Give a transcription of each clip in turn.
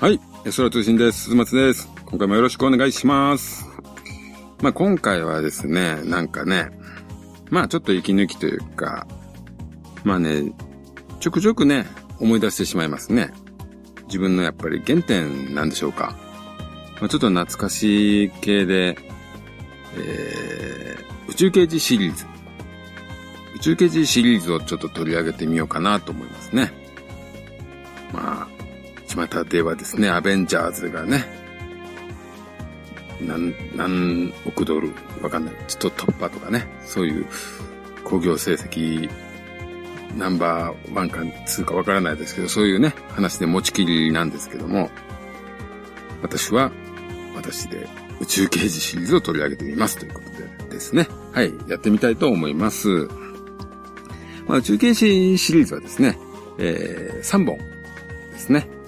はい。空通信です。鈴松です。今回もよろしくお願いします。まあ、今回はですね、なんかね、まあ、ちょっと息抜きというか、まあね、ちょくちょくね、思い出してしまいますね。自分のやっぱり原点なんでしょうか。まあ、ちょっと懐かしい系で、えー、宇宙刑事シリーズ。宇宙刑事シリーズをちょっと取り上げてみようかなと思いますね。まあ、巷ではですね、アベンジャーズがね、何、何億ドル、わかんない。ちょっと突破とかね、そういう興行成績、ナンバーワンかツーかわからないですけど、そういうね、話で持ちきりなんですけども、私は、私で宇宙刑事シリーズを取り上げてみますということでですね。はい、やってみたいと思います。まあ、宇宙刑事シリーズはですね、えー、3本ですね。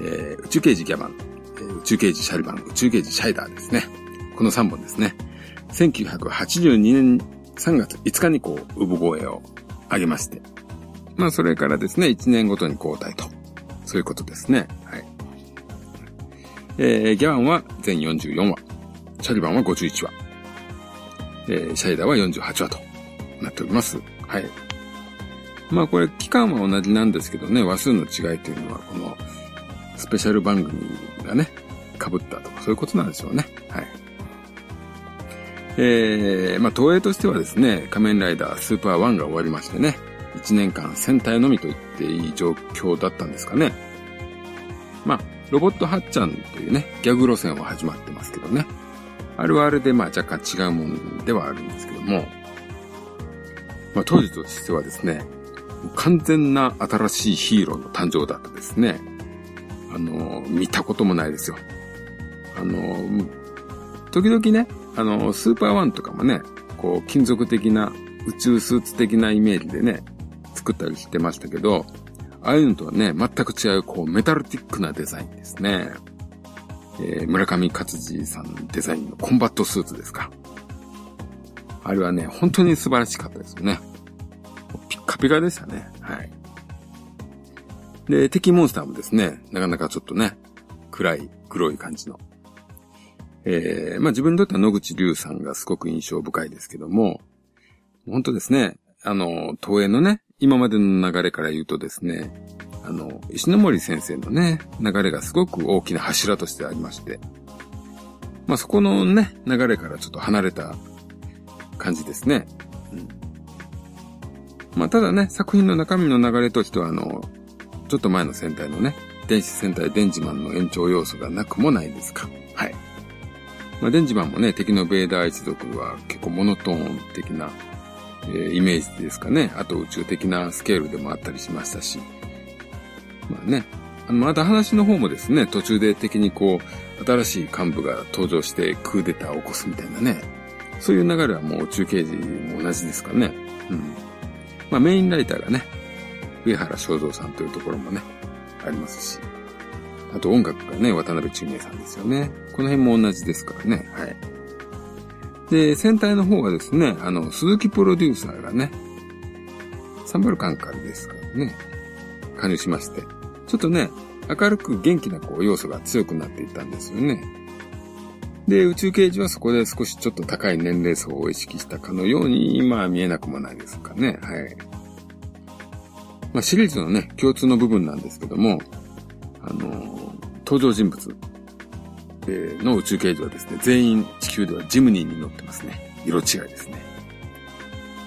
えー、宇宙刑事ギャバン、えー、宇宙刑事シャリバン、宇宙刑事シャイダーですね。この3本ですね。1982年3月5日にこう、産声を上げまして。まあ、それからですね、1年ごとに交代と。そういうことですね。はい。えー、ギャバンは全44話。シャリバンは51話。えー、シャイダーは48話となっております。はい。まあこれ期間は同じなんですけどね、話数の違いというのはこのスペシャル番組がね、被ったとか、そういうことなんでしょうね。はい。えー、まあ、東映としてはですね、仮面ライダースーパー1が終わりましてね、1年間戦隊のみと言っていい状況だったんですかね。まあ、ロボットハッチャンというね、ギャグ路線は始まってますけどね。あれはあれでまあ若干違うもんではあるんですけども、まあ当時としてはですね、完全な新しいヒーローの誕生だったですね。あの、見たこともないですよ。あの、時々ね、あの、スーパーワンとかもね、こう、金属的な、宇宙スーツ的なイメージでね、作ったりしてましたけど、ああいうのとはね、全く違う、こう、メタルティックなデザインですね。えー、村上勝治さんデザインのコンバットスーツですか。あれはね、本当に素晴らしかったですよね。ピッカピカでしたね。はい。で、敵モンスターもですね、なかなかちょっとね、暗い、黒い感じの。えー、まあ自分にとっては野口竜さんがすごく印象深いですけども、本当ですね、あの、東映のね、今までの流れから言うとですね、あの、石森先生のね、流れがすごく大きな柱としてありまして、まあそこのね、流れからちょっと離れた感じですね。うん、まあただね、作品の中身の流れとしては、あの、ちょっと前の戦隊のね、電子戦隊デンジマンの延長要素がなくもないですか。はい。まあ、デンジマンもね、敵のベーダー一族は結構モノトーン的な、えー、イメージですかね。あと宇宙的なスケールでもあったりしましたし。まあね、あの、また話の方もですね、途中で敵にこう、新しい幹部が登場してクーデターを起こすみたいなね。そういう流れはもう宇宙刑事も同じですかね。うん。まあメインライターがね、上原正蔵さんというところもね、ありますし。あと音楽がね、渡辺中明さんですよね。この辺も同じですからね。はい。で、戦隊の方はですね、あの、鈴木プロデューサーがね、サンバルカンカルですからね、加入しまして、ちょっとね、明るく元気なこう要素が強くなっていったんですよね。で、宇宙刑事はそこで少しちょっと高い年齢層を意識したかのように、今は見えなくもないですかね。はい。まあ、シリーズのね、共通の部分なんですけども、あの、登場人物えの宇宙刑事はですね、全員地球ではジムニーに乗ってますね。色違いですね。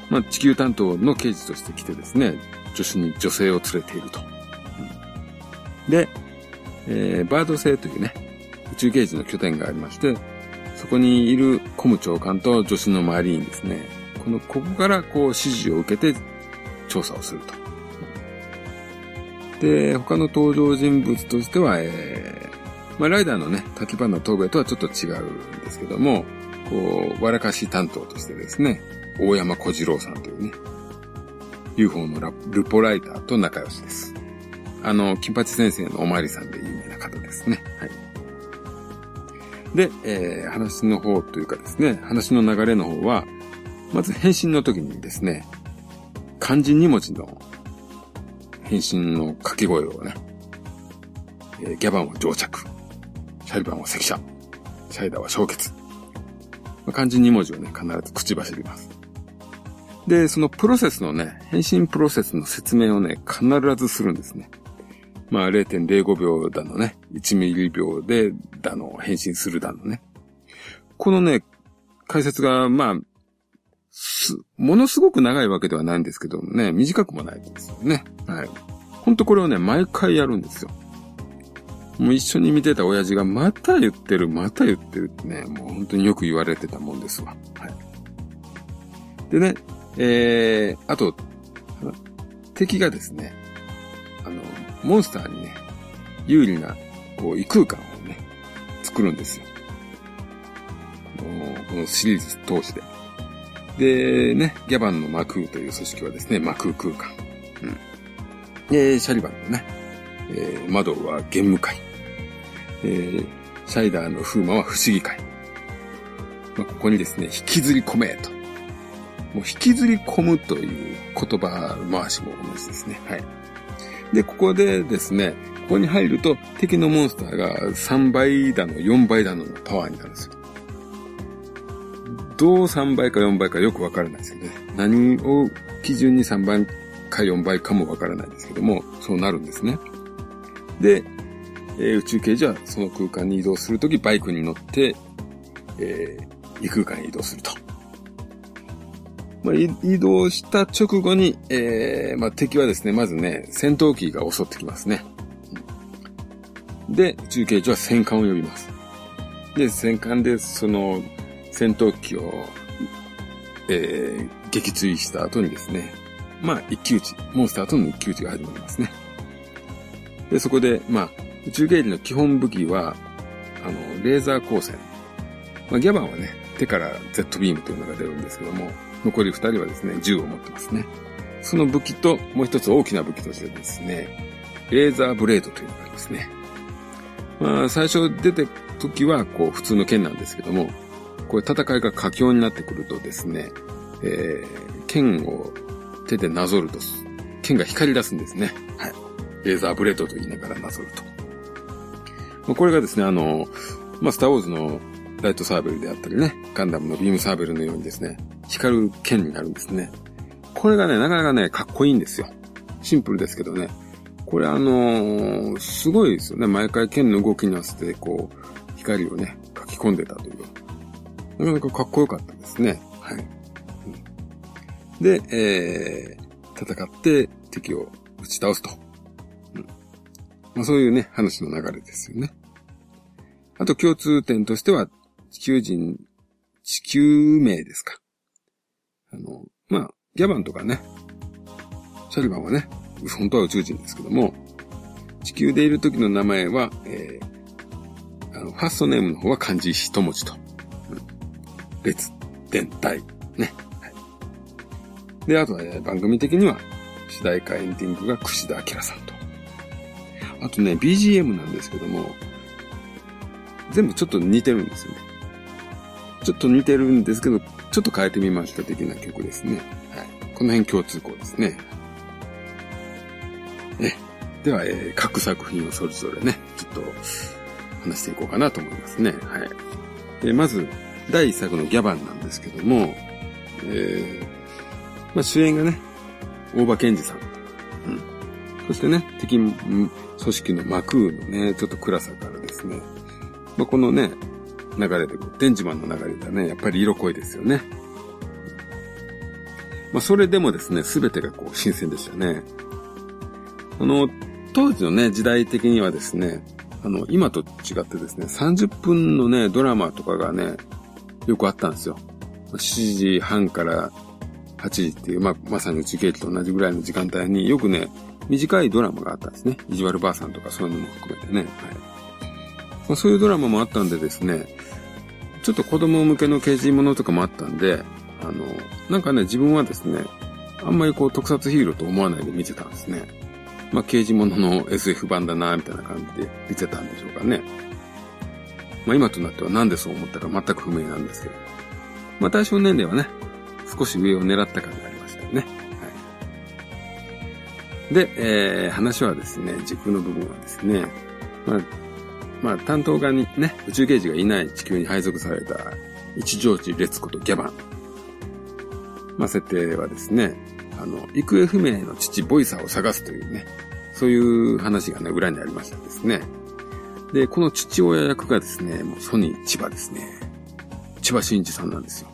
まあ、地球担当の刑事として来てですね、助手に女性を連れていると。うん、で、えー、バード星というね、宇宙刑事の拠点がありまして、そこにいるコム長官と助手のマリーンですね、この、ここからこう指示を受けて調査をすると。で、他の登場人物としては、えー、まあ、ライダーのね、滝花東兵衛とはちょっと違うんですけども、こう、わらかし担当としてですね、大山小次郎さんというね、UFO のラルポライターと仲良しです。あの、金八先生のおまわりさんで有名な方ですね。はい。で、えー、話の方というかですね、話の流れの方は、まず変身の時にですね、漢字2文字の変身の掛け声をね、えー、ギャバンは蒸着。シャリバンは赤車。シャイダーは氷結。まあ、漢字2文字をね、必ず口走ります。で、そのプロセスのね、変身プロセスの説明をね、必ずするんですね。まあ0.05秒だのね、1ミリ秒でだの、変身するだのね。このね、解説が、まあ、す、ものすごく長いわけではないんですけどもね、短くもないですよね。はい。ほんとこれをね、毎回やるんですよ。もう一緒に見てた親父がまた言ってる、また言ってるってね、もう本当によく言われてたもんですわ。はい。でね、えー、あと、敵がですね、あの、モンスターにね、有利な、こう、異空間をね、作るんですよ。このシリーズ通して。で、ね、ギャバンのマクーという組織はですね、マクー空間。うん。で、シャリバンのね、えー、窓は玄武会。えー、シャイダーの風魔は不思議会。まあ、ここにですね、引きずり込めと。もう引きずり込むという言葉回しも同じですね。はい。で、ここでですね、ここに入ると敵のモンスターが3倍だの4倍だののパワーになるんですよ。どう3倍か4倍かよくわからないですよね。何を基準に3倍か4倍かもわからないですけども、そうなるんですね。で、えー、宇宙刑事はその空間に移動するときバイクに乗って、えー、異空間に移動すると。まあ、移動した直後に、えー、まあ、敵はですね、まずね、戦闘機が襲ってきますね。で、宇宙刑事は戦艦を呼びます。で、戦艦でその戦闘機を、えー、撃墜した後にですね、まあ、一騎打ち、モンスターとの一騎打ちが始まりますね。で、そこで、まあ、宇宙刑事の基本武器は、あの、レーザー光線。まあ、ギャバンはね、手から Z ビームというのが出るんですけども、残り二人はですね、銃を持ってますね。その武器と、もう一つ大きな武器としてですね、レーザーブレードというのがありますね。まあ、最初出て時は、こう、普通の剣なんですけども、これ戦いが佳境になってくるとですね、えー、剣を手でなぞると、剣が光り出すんですね。はい。レーザーブレードと言いながらなぞると。まあ、これがですね、あの、まあ、スターウォーズのライトサーベルであったりね、ガンダムのビームサーベルのようにですね、光る剣になるんですね。これがね、なかなかね、かっこいいんですよ。シンプルですけどね。これあのー、すごいですよね。毎回剣の動きに合わせて、こう、光をね、書き込んでたという。なかなかかっこよかったですね。はい。で、えー、戦って敵を打ち倒すと。うん。まあそういうね、話の流れですよね。あと共通点としては、地球人、地球名ですか。あの、まあ、ギャバンとかね、シャリバンはね、本当は宇宙人ですけども、地球でいる時の名前は、えー、あの、ファーストネームの方は漢字一文字と。うん、列、伝体、ね。はい。で、あとは、ね、番組的には、主題歌エンディングが串田明さんと。あとね、BGM なんですけども、全部ちょっと似てるんですよね。ちょっと似てるんですけど、ちょっと変えてみました的な曲ですね。はい。この辺共通項ですね。え、では、えー、各作品をそれぞれね、ちょっと話していこうかなと思いますね。はい。え、まず、第一作のギャバンなんですけども、えー、まあ、主演がね、大場健二さん。うん。そしてね、敵組織のマクーのね、ちょっと暗さからですね、まあ、このね、流れで、デンジマンの流れでね、やっぱり色濃いですよね。まあ、それでもですね、すべてがこう、新鮮でしたね。あの、当時のね、時代的にはですね、あの、今と違ってですね、30分のね、ドラマとかがね、よくあったんですよ。7時半から8時っていう、まあ、まさに内景気と同じぐらいの時間帯によくね、短いドラマがあったんですね。意地悪ばあさんとかそういうのも含めてね。はい。まあ、そういうドラマもあったんでですね、ちょっと子供向けの刑事ものとかもあったんで、あの、なんかね、自分はですね、あんまりこう特撮ヒーローと思わないで見てたんですね。まあ、刑事ものの SF 版だな、みたいな感じで見てたんでしょうかね。まあ、今となってはなんでそう思ったか全く不明なんですけど。まあ、対象年齢はね、少し上を狙った感じがありましたよね。はい。で、えー、話はですね、軸の部分はですね、まあ、まあ、担当側にね、宇宙刑事がいない地球に配属された一乗寺列子とギャバン。まあ、設定はですね、あの、行方不明の父ボイサーを探すというね、そういう話がね、裏にありましたですね。で、この父親役がですね、もうソニー千葉ですね。千葉真一さんなんですよ。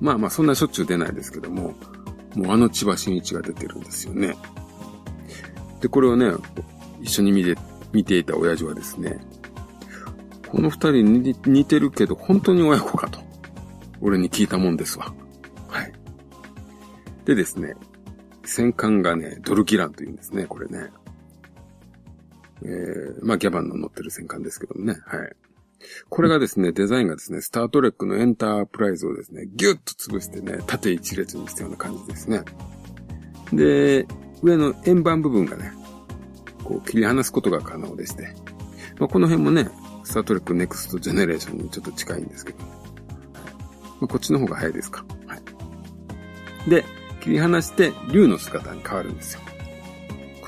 まあまあ、そんなしょっちゅう出ないですけども、もうあの千葉真一が出てるんですよね。で、これをね、一緒に見て、見ていた親父はですね、この二人に似てるけど、本当に親子かと。俺に聞いたもんですわ。はい。でですね、戦艦がね、ドルキランというんですね、これね。えー、まあ、ギャバンの乗ってる戦艦ですけどもね、はい。これがですね、デザインがですね、スタートレックのエンタープライズをですね、ギュッと潰してね、縦一列にしたような感じですね。で、上の円盤部分がね、こう切り離すことが可能でして、まあ、この辺もね、スタートレックネクストジェネレーションにちょっと近いんですけど、はいまあ、こっちの方が早いですか。はい。で、切り離して竜の姿に変わるんですよ。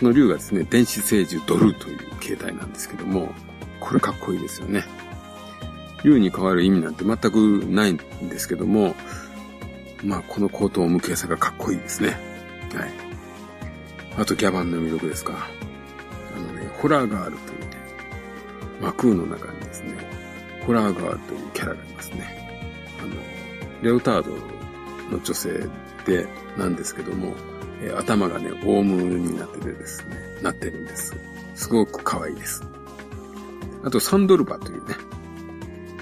この竜がですね、電子星獣ドルという形態なんですけども、これかっこいいですよね。竜に変わる意味なんて全くないんですけども、まあ、この荒唐無稽さがかっこいいですね。はい。あと、ギャバンの魅力ですか。あのね、ホラーガールというね、マクーの中にですね、ホラーガールというキャラがいますね。あの、レオタードの女性で、なんですけども、え、頭がね、オウムになっててですね、なってるんです。すごく可愛いです。あと、サンドルバというね、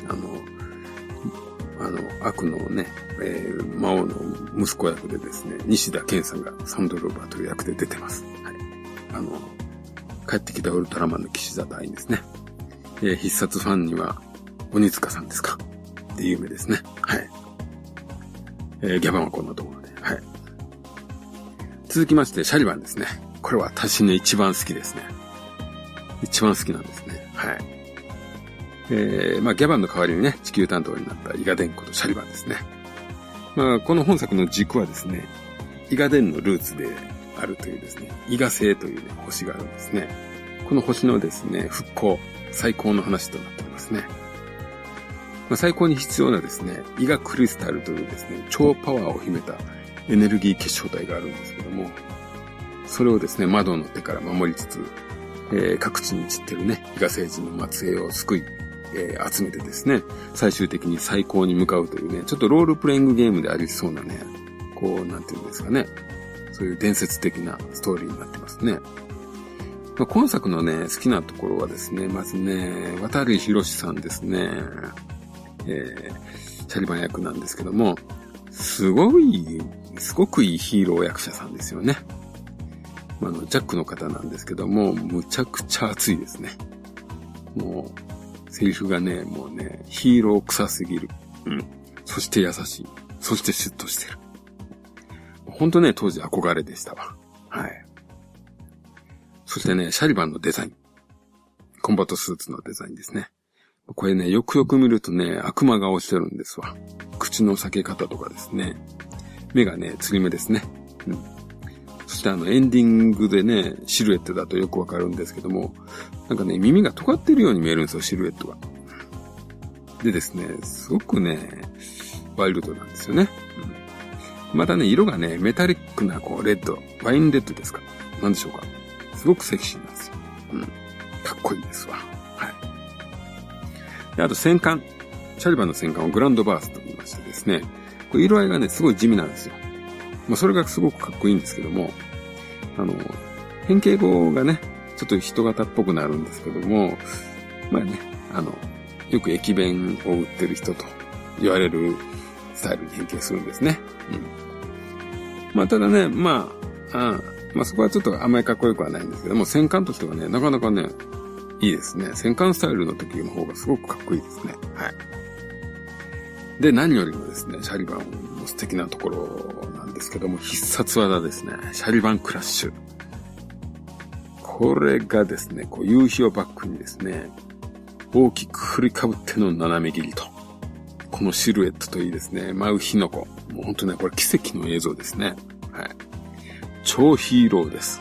あの、あの、悪のね、えー、魔王の息子役でですね、西田健さんがサンドルバという役で出てます。はい。あの、帰ってきたウルトラマンの騎士座隊員ですね。えー、必殺ファンには、鬼塚さんですか？で有名ですね。はい。えー、ギャバンはこんなところ。続きまして、シャリバンですね。これは私の一番好きですね。一番好きなんですね。はい。えー、まあ、ギャバンの代わりにね、地球担当になったイガデンコとシャリバンですね。まあ、この本作の軸はですね、イガデンのルーツであるというですね、イガ星という、ね、星があるんですね。この星のですね、復興、最高の話となっておりますね。まあ、最高に必要なですね、イガクリスタルというですね、超パワーを秘めたエネルギー結晶体があるんですけども、それをですね、窓の手から守りつつ、えー、各地に散ってるね、伊賀星人の末裔を救い、えー、集めてですね、最終的に最高に向かうというね、ちょっとロールプレイングゲームでありそうなね、こう、なんていうんですかね、そういう伝説的なストーリーになってますね。まあ、今作のね、好きなところはですね、まずね、渡り博さんですね、えー、シャリバン役なんですけども、すごい、すごくいいヒーロー役者さんですよね。あ、の、ジャックの方なんですけども、むちゃくちゃ熱いですね。もう、セリフがね、もうね、ヒーロー臭すぎる。うん。そして優しい。そしてシュッとしてる。ほんとね、当時憧れでしたわ。はい。そしてね、シャリバンのデザイン。コンバットスーツのデザインですね。これね、よくよく見るとね、悪魔顔してるんですわ。口の裂け方とかですね。目がね、釣り目ですね。うん。そしてあの、エンディングでね、シルエットだとよくわかるんですけども、なんかね、耳が尖ってるように見えるんですよ、シルエットが。でですね、すごくね、ワイルドなんですよね。うん、またね、色がね、メタリックな、こう、レッド、ワインレッドですか。なんでしょうか。すごくセクシーなんですよ。うん。かっこいいですわ。はい。で、あと戦艦。シャリバンの戦艦をグランドバースと言いましてですね、これ色合いがね、すごい地味なんですよ。まあ、それがすごくかっこいいんですけども、あの、変形語がね、ちょっと人型っぽくなるんですけども、まあね、あの、よく駅弁を売ってる人と言われるスタイルに変形するんですね。うん。まあ、ただね、まあ、あまあそこはちょっとあんまりかっこよくはないんですけども、戦艦としてはね、なかなかね、いいですね。戦艦スタイルの時の方がすごくかっこいいですね。はい。で、何よりもですね、シャリバンの素敵なところなんですけども、必殺技ですね。シャリバンクラッシュ。これがですね、こう夕日をバックにですね、大きく振りかぶっての斜め切りと。このシルエットといいですね、舞う火の粉。もうほんとね、これ奇跡の映像ですね。はい。超ヒーローです。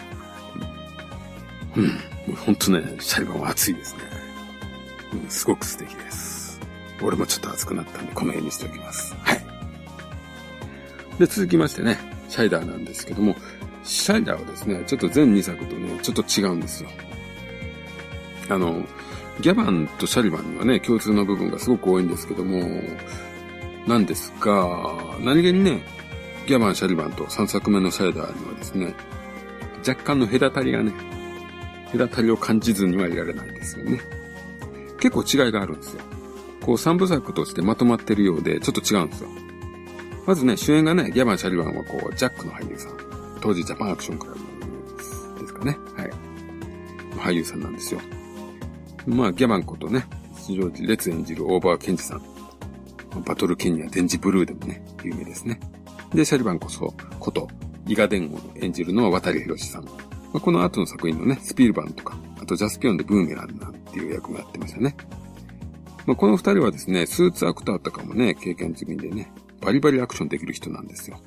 うん。もうほんとね、シャリバンは熱いですね。うん、すごく素敵です。俺もちょっと熱くなったんで、この辺にしておきます。はい。で、続きましてね、シャイダーなんですけども、シャイダーはですね、ちょっと全2作とね、ちょっと違うんですよ。あの、ギャバンとシャリバンにはね、共通の部分がすごく多いんですけども、なんですが、何気にね、ギャバン、シャリバンと3作目のシャイダーにはですね、若干の隔たりがね、隔たりを感じずにはいられないんですよね。結構違いがあるんですよ。こう3部作としてまとまってるようで、ちょっと違うんですよ。まずね、主演がね、ギャバン・シャリバンはこう、ジャックの俳優さん。当時ジャパンアクションクラブですかね。はい。俳優さんなんですよ。まあ、ギャバンことね、出場時列演じるオーバーケンジさん。バトルケニア、デンジブルーでもね、有名ですね。で、シャリバンこそ、こと、伊賀伝王の演じるのは渡り博さん。まあ、この後の作品のね、スピルバンとか、あとジャスピオンでブーメランなんていう役もやってましたね。まあ、この二人はですね、スーツアクターとかもね、経験済みでね、バリバリアクションできる人なんですよ。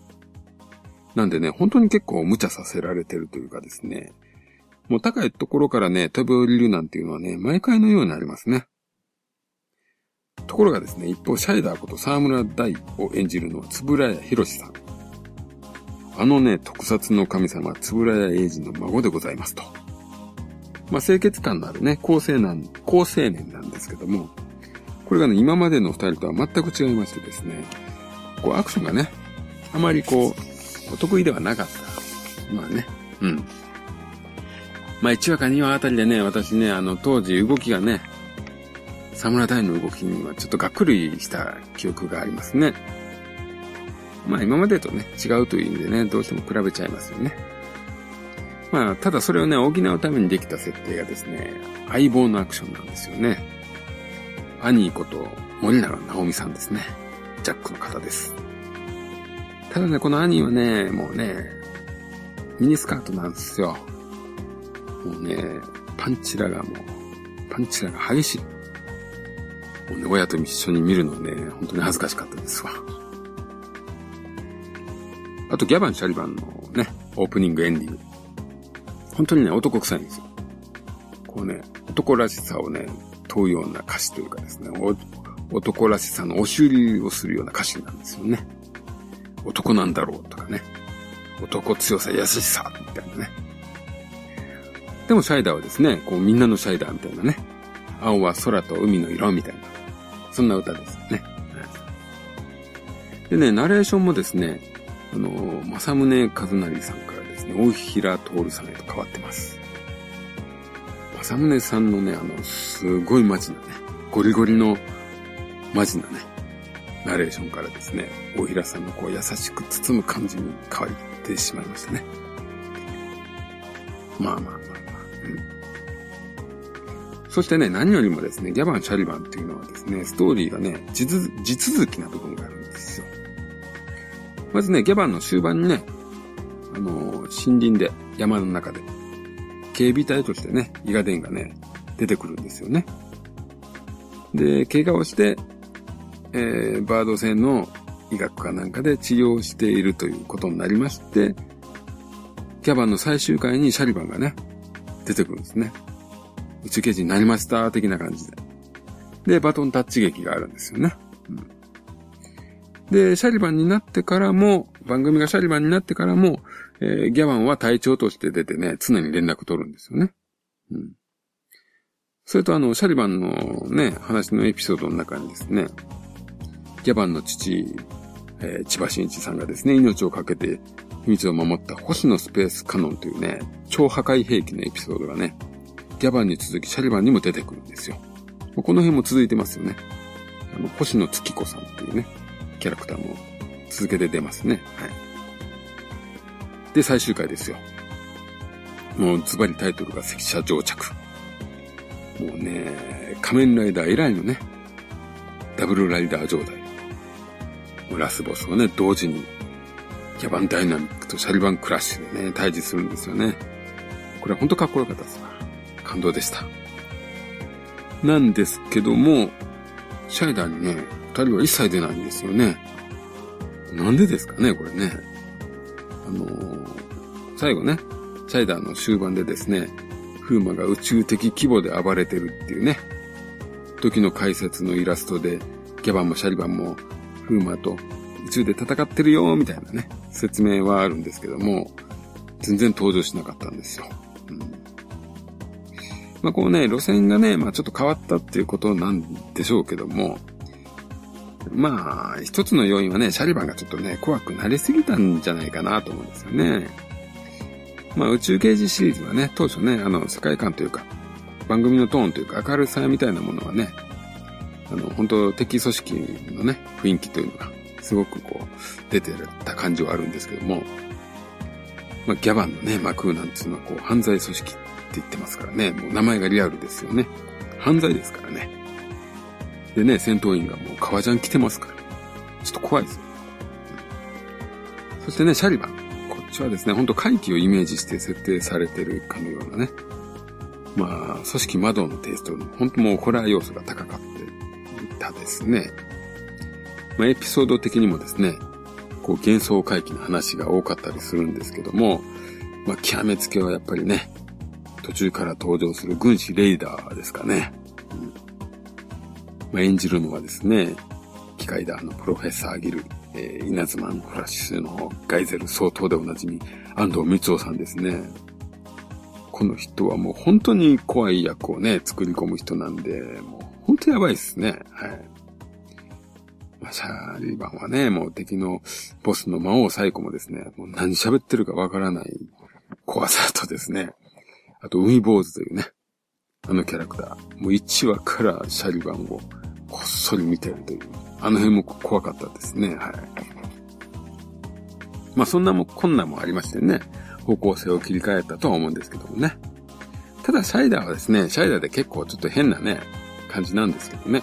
なんでね、本当に結構無茶させられてるというかですね、もう高いところからね、飛び降りるなんていうのはね、毎回のようにありますね。ところがですね、一方、シャイダーこと沢村大を演じるのは、つぶらやひろしさん。あのね、特撮の神様、つぶらや英二の孫でございますと。まあ、清潔感のあるね、高青年、高青年なんですけども、これがね、今までの二人とは全く違いましてですね、こう、アクションがね、あまりこう、お得意ではなかった。まあね、うん。まあ1話か2話あたりでね、私ね、あの、当時動きがね、侍大の動きにはちょっとがっくりした記憶がありますね。まあ今までとね、違うという意味でね、どうしても比べちゃいますよね。まあ、ただそれをね、補うためにできた設定がですね、相棒のアクションなんですよね。アニーこと森永直美さんですね。ジャックの方です。ただね、この兄はね、もうね、ミニスカートなんですよ。もうね、パンチラがもう、パンチラが激しい。もうね、親と一緒に見るのね、本当に恥ずかしかったですわ。あと、ギャバン・シャリバンのね、オープニングエンディング。本当にね、男臭いんですよ。こうね、男らしさをね、問うような歌詞というかですね、男らしさの押し売りをするような歌詞なんですよね。男なんだろうとかね。男強さ、優しさ、みたいなね。でもシャイダーはですね、こうみんなのシャイダーみたいなね。青は空と海の色みたいな。そんな歌ですね。でね、ナレーションもですね、あの、正宗和成さんからですね、大平徹さんへと変わってます。正宗さんのね、あの、すごいマジなね、ゴリゴリのマジなね、ナレーションからですね、大平さんのこう優しく包む感じに変わってしまいましたね。まあまあまあまあ。うん、そしてね、何よりもですね、ギャバン・シャリバンっていうのはですね、ストーリーがね、地続きな部分があるんですよ。まずね、ギャバンの終盤にね、あの、森林で、山の中で、警備隊としてね、イガデンがね、出てくるんですよね。で、怪我をして、えー、バード船の医学かなんかで治療しているということになりまして、キャバンの最終回にシャリバンがね、出てくるんですね。宇宙刑事になりました的な感じで。で、バトンタッチ劇があるんですよね。うん、で、シャリバンになってからも、番組がシャリバンになってからも、えー、ギャバンは隊長として出てね、常に連絡取るんですよね。うん。それとあの、シャリバンのね、話のエピソードの中にですね、ギャバンの父、えー、千葉真一さんがですね、命を懸けて秘密を守った星野スペースカノンというね、超破壊兵器のエピソードがね、ギャバンに続きシャリバンにも出てくるんですよ。この辺も続いてますよね。あの、星野月子さんっていうね、キャラクターも続けて出ますね。はい。で、最終回ですよ。もうズバリタイトルが赤車上着。もうね、仮面ライダー以来のね、ダブルライダー状態。ラスボスをね、同時に、ギャバンダイナミックとシャリバンクラッシュでね、対峙するんですよね。これは本当かっこよかったですわ。感動でした。なんですけども、シャイダーにね、二人は一切出ないんですよね。なんでですかね、これね。あのー、最後ね、シャイダーの終盤でですね、風魔が宇宙的規模で暴れてるっていうね。時の解説のイラストで、ギャバンもシャリバンも風魔と宇宙で戦ってるよ、みたいなね、説明はあるんですけども、全然登場しなかったんですよ。うん、まあこうね、路線がね、まあちょっと変わったっていうことなんでしょうけども、まあ、一つの要因はね、シャリバンがちょっとね、怖くなりすぎたんじゃないかなと思うんですよね。まあ、宇宙刑事シリーズはね、当初ね、あの、世界観というか、番組のトーンというか明るさみたいなものはね、あの、本当敵組織のね、雰囲気というのが、すごくこう、出てた感じはあるんですけども、まあ、ギャバンのね、マクーなんていうのはこう、犯罪組織って言ってますからね、もう名前がリアルですよね。犯罪ですからね。でね、戦闘員がもう革ジャン着てますから、ちょっと怖いですよ。そしてね、シャリバン。こっちはですね、ほんと怪奇をイメージして設定されてるかのようなね。まあ、組織魔導のテイストの、本当もうホラー要素が高かっていたですね。まあ、エピソード的にもですね、こう幻想回帰の話が多かったりするんですけども、まあ、極めつけはやっぱりね、途中から登場する軍師レイダーですかね。うん、まあ、演じるのはですね、機械ダーのプロフェッサーギル、えー、稲妻のフラッシュのガイゼル相当でおなじみ、安藤光夫さんですね。この人はもう本当に怖い役をね、作り込む人なんで、もう本当やばいですね。はい。まあ、シャーリーバンはね、もう敵のボスの魔王サイコもですね、もう何喋ってるかわからない怖さとですね、あと海坊主というね、あのキャラクター、もう1話からシャリバンをこっそり見てるという、あの辺も怖かったですね、はい。まあそんなも困難もありましてね、方向性を切り替えたとは思うんですけどもね。ただシャイダーはですね、シャイダーで結構ちょっと変なね、感じなんですけどね。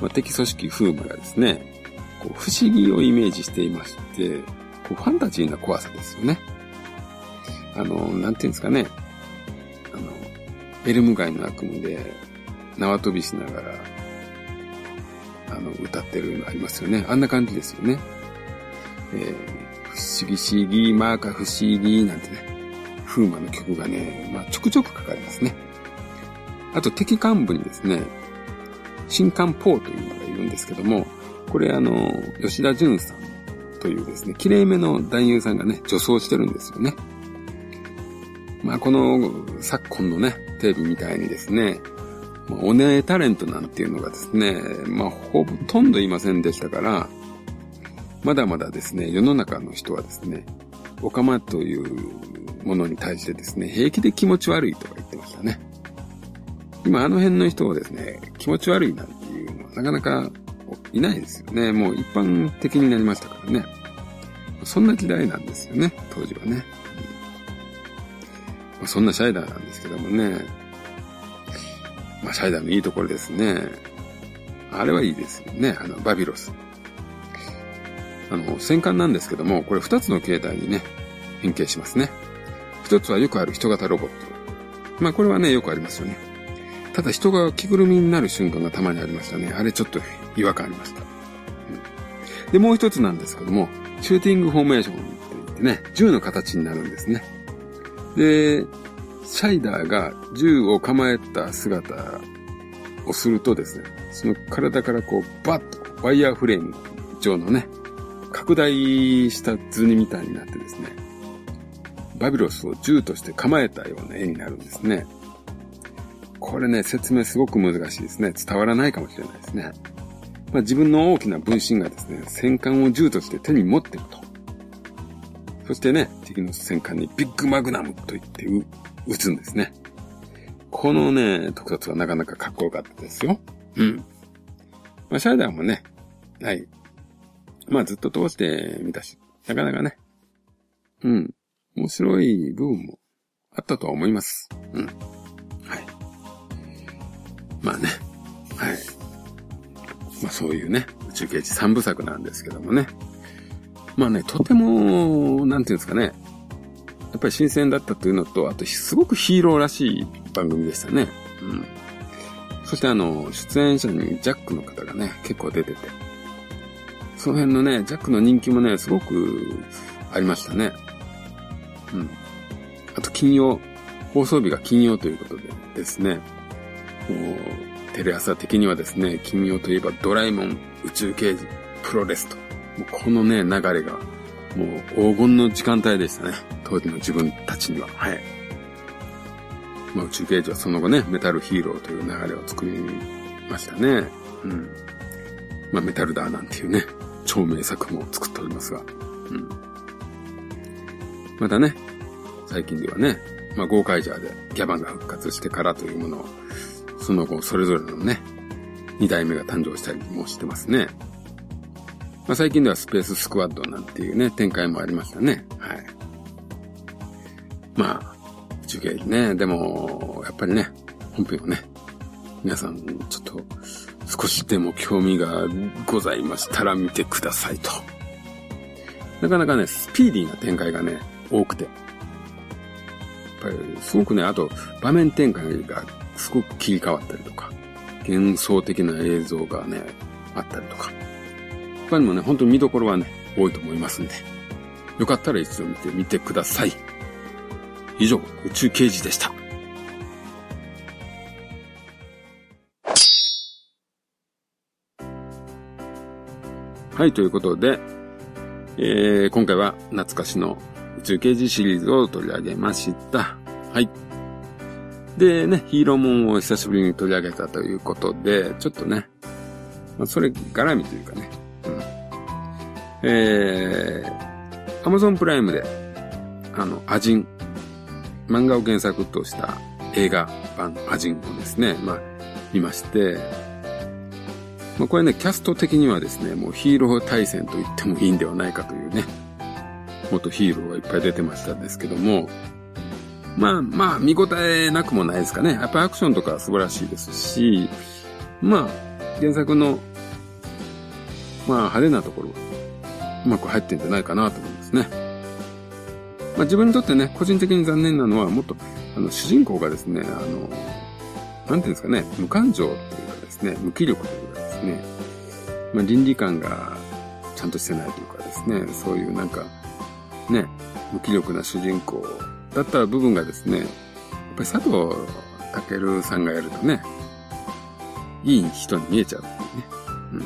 まあ、敵組織風魔がですね、こう不思議をイメージしていまして、こうファンタジーな怖さですよね。あの、なんていうんですかね。あの、ベルム街の悪夢で縄跳びしながら、あの、歌ってるのありますよね。あんな感じですよね。えー不思議不思議、マーカ不思議なんてね、風魔の曲がね、まあ、ちょくちょくかかりますね。あと敵幹部にですね、新艦ポーというのがいるんですけども、これあの、吉田淳さんというですね、綺麗めの男優さんがね、女装してるんですよね。まあこの昨今のね、テレビみたいにですね、まあ、おねえタレントなんていうのがですね、まあほとんどいませんでしたから、まだまだですね、世の中の人はですね、オカマというものに対してですね、平気で気持ち悪いとか言ってましたね。今あの辺の人をですね、気持ち悪いなんていうのはなかなかいないですよね。もう一般的になりましたからね。そんな時代なんですよね、当時はね。ま、そんなシャイダーなんですけどもね。まあ、シャイダーのいいところですね。あれはいいですよね。あの、バビロス。あの、戦艦なんですけども、これ二つの形態にね、変形しますね。一つはよくある人型ロボット。まあこれはね、よくありますよね。ただ人が着ぐるみになる瞬間がたまにありましたね。あれちょっと違和感ありました。うん、で、もう一つなんですけども、シューティングフォーメーションって言ってね、銃の形になるんですね。で、シャイダーが銃を構えた姿をするとですね、その体からこう、バッとワイヤーフレーム状のね、拡大した図にみたいになってですね、バビロスを銃として構えたような絵になるんですね。これね、説明すごく難しいですね。伝わらないかもしれないですね。まあ、自分の大きな分身がですね、戦艦を銃として手に持ってると。そしてね、敵の戦艦にビッグマグナムと言って撃つんですね。このね、特撮はなかなかかっこよかったですよ。うん。まあ、シャイダーもね、はい、まあずっと通してみたし、なかなかね、うん、面白い部分もあったとは思います。うん。はい。まあね、はい。まあそういうね、宇宙刑事三部作なんですけどもね。まあね、とても、なんていうんですかね、やっぱり新鮮だったというのと、あとすごくヒーローらしい番組でしたね。うん。そしてあの、出演者にジャックの方がね、結構出てて、その辺のね、ジャックの人気もね、すごくありましたね。うん。あと、金曜放送日が金曜ということでですね、もう、テレ朝的にはですね、金曜といえばドラえもん、宇宙刑事、プロレスと、もうこのね、流れが、もう黄金の時間帯でしたね。当時の自分たちには。はい。まあ宇宙刑事はその後ね、メタルヒーローという流れを作りましたね。うん。まあメタルダーなんていうね、超名作も作っておりますが。うん。またね、最近ではね、まあ、ゴーカイジャーでギャバンが復活してからというものを、その後、それぞれのね、二代目が誕生したりもしてますね。まあ、最近ではスペーススクワッドなんていうね、展開もありましたね。はい。まあ、受験ね、でも、やっぱりね、本編をね、皆さん、ちょっと、少しでも興味がございましたら見てくださいと。なかなかね、スピーディーな展開がね、多くて。やっぱりすごくね、あと場面展開がすごく切り替わったりとか、幻想的な映像がね、あったりとか。他にもね、本当に見どころはね、多いと思いますんで。よかったら一度見てみてください。以上、宇宙刑事でした。はい、ということで、えー、今回は懐かしの宇宙刑事シリーズを取り上げました。はい。でね、ヒーローモンを久しぶりに取り上げたということで、ちょっとね、まあ、それ絡みというかね、うん。えー、Amazon プライムで、あの、アジン、漫画を原作とした映画版アジンをですね、まあ、見まして、まあ、これね、キャスト的にはですね、もうヒーロー対戦と言ってもいいんではないかというね、元ヒーローがいっぱい出てましたんですけども、まあまあ、見応えなくもないですかね。やっぱアクションとか素晴らしいですし、まあ、原作の、まあ派手なところうまく入ってんじゃないかなと思いますね。まあ自分にとってね、個人的に残念なのは、もっと、あの、主人公がですね、あの、なんていうんですかね、無感情というかですね、無気力というかですね、まあ倫理観がちゃんとしてないというかですね、そういうなんか、ね、無気力な主人公だった部分がですね、やっぱり佐藤健さんがやるとね、いい人に見えちゃうっていうね。うん。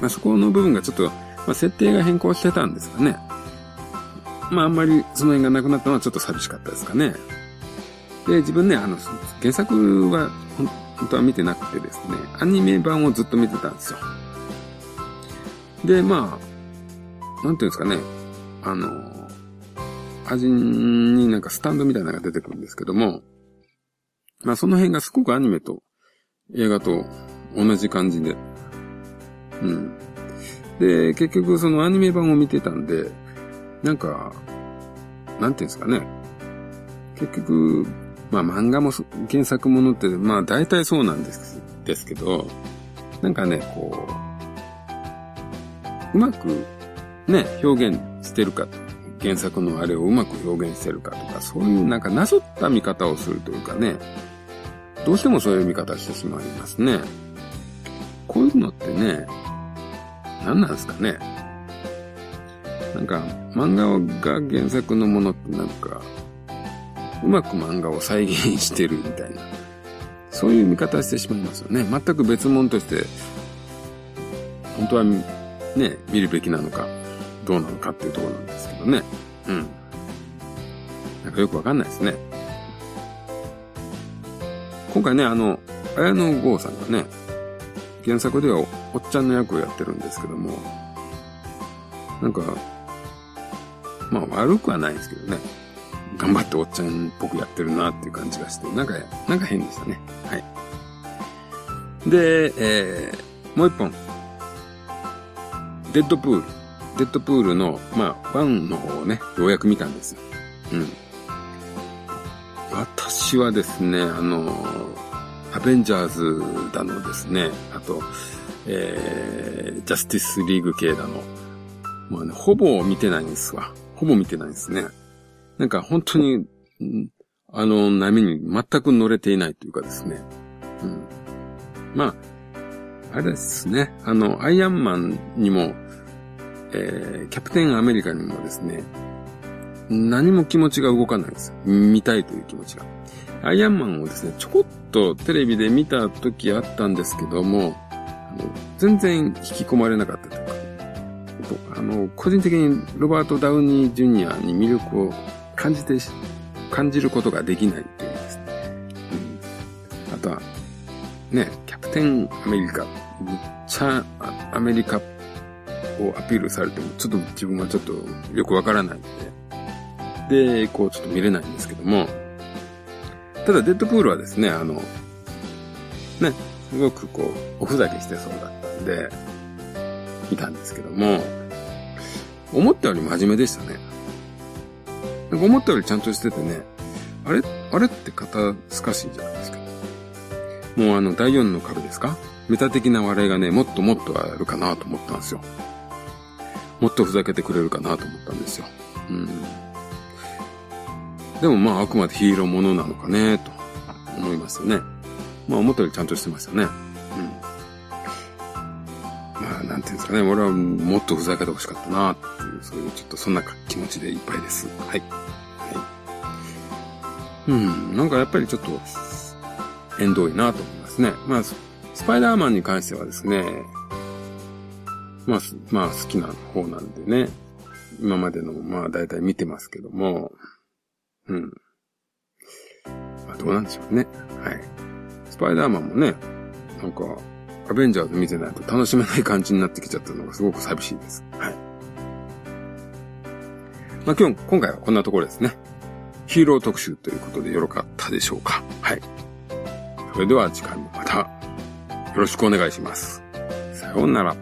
まあ、そこの部分がちょっと、まあ、設定が変更してたんですかね。まあ、あんまりその辺がなくなったのはちょっと寂しかったですかね。で、自分ね、あの、原作は本当は見てなくてですね、アニメ版をずっと見てたんですよ。で、まあ、なんていうんですかね、あの、味になんかスタンドみたいなのが出てくるんですけども、まあその辺がすごくアニメと映画と同じ感じで、うん。で、結局そのアニメ版を見てたんで、なんか、なんていうんですかね。結局、まあ漫画も原作ものって、まあ大体そうなんですですけど、なんかね、こう、うまくね、表現してるか原作のあれをうまく表現してるかとか、そういうなんかなぞった見方をするというかね、どうしてもそういう見方してしまいますね。こういうのってね、何なんですかね。なんか、漫画が原作のものってなんか、うまく漫画を再現してるみたいな、そういう見方してしまいますよね。全く別物として、本当はね、見るべきなのか、どうなのかっていうところなんですけどね。うん。なんかよくわかんないですね。今回ね、あの、綾野剛さんがね、原作ではおっちゃんの役をやってるんですけども、なんか、まあ悪くはないんですけどね。頑張っておっちゃんっぽくやってるなっていう感じがして、なんか、なんか変でしたね。はい。で、えー、もう一本。デッドプール。デッドプールの、まあ、ワンの方をね、ようやく見たんですよ。うん。私はですね、あの、アベンジャーズだのですね、あと、えー、ジャスティスリーグ系だの、まあね、ほぼ見てないんですわ。ほぼ見てないですね。なんか本当に、あの波に全く乗れていないというかですね。うん。まあ、あれですね。あの、アイアンマンにも、えー、キャプテンアメリカにもですね、何も気持ちが動かないです。見たいという気持ちが。アイアンマンをですね、ちょこっとテレビで見た時あったんですけども、あの全然引き込まれなかったというか、あの、個人的にロバート・ダウニー・ジュニアに魅力を感じて、感じることができないというんです。うん、あとは、ね、キャプテンアメリカ、めっちゃアメリカをアピールされても、ちょっと自分はちょっとよくわからないんで、で、こうちょっと見れないんですけども、ただデッドプールはですね、あの、ね、すごくこう、おふざけしてそうだったんで、見たんですけども、思ったより真面目でしたね。なんか思ったよりちゃんとしててね、あれあれって肩透かしいじゃないですか。もうあの、第4の壁ですか？メタ的な笑いがね、もっともっとあるかなと思ったんですよ。もっとふざけてくれるかなと思ったんですよ。うん。でもまああくまでヒーローものなのかね、と思いましたね。まあ思ったよりちゃんとしてましたね。うん。まあなんていうんですかね、俺はもっとふざけてほしかったな、っていう、そういうちょっとそんな気持ちでいっぱいです。はい。はい。うん、なんかやっぱりちょっと、縁遠いなと思いますね。まあ、スパイダーマンに関してはですね、まあ、まあ好きな方なんでね、今までのまあ大体見てますけども、うん。まあ、どうなんでしょうね。はい。スパイダーマンもね、なんか、アベンジャーズ見てないと楽しめない感じになってきちゃったのがすごく寂しいです。はい。まあ、今日、今回はこんなところですね。ヒーロー特集ということでよろかったでしょうか。はい。それでは次回もまたよろしくお願いします。さようなら。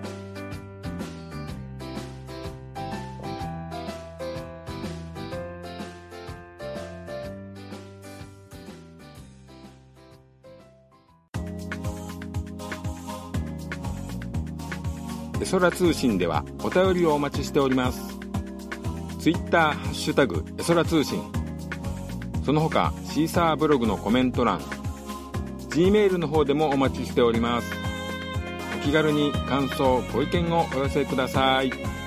空通信ではお便りをお待ちしております。ツイッターハッシュタグえそら通信。その他シーサーブログのコメント欄、Gmail の方でもお待ちしております。お気軽に感想、ご意見をお寄せください。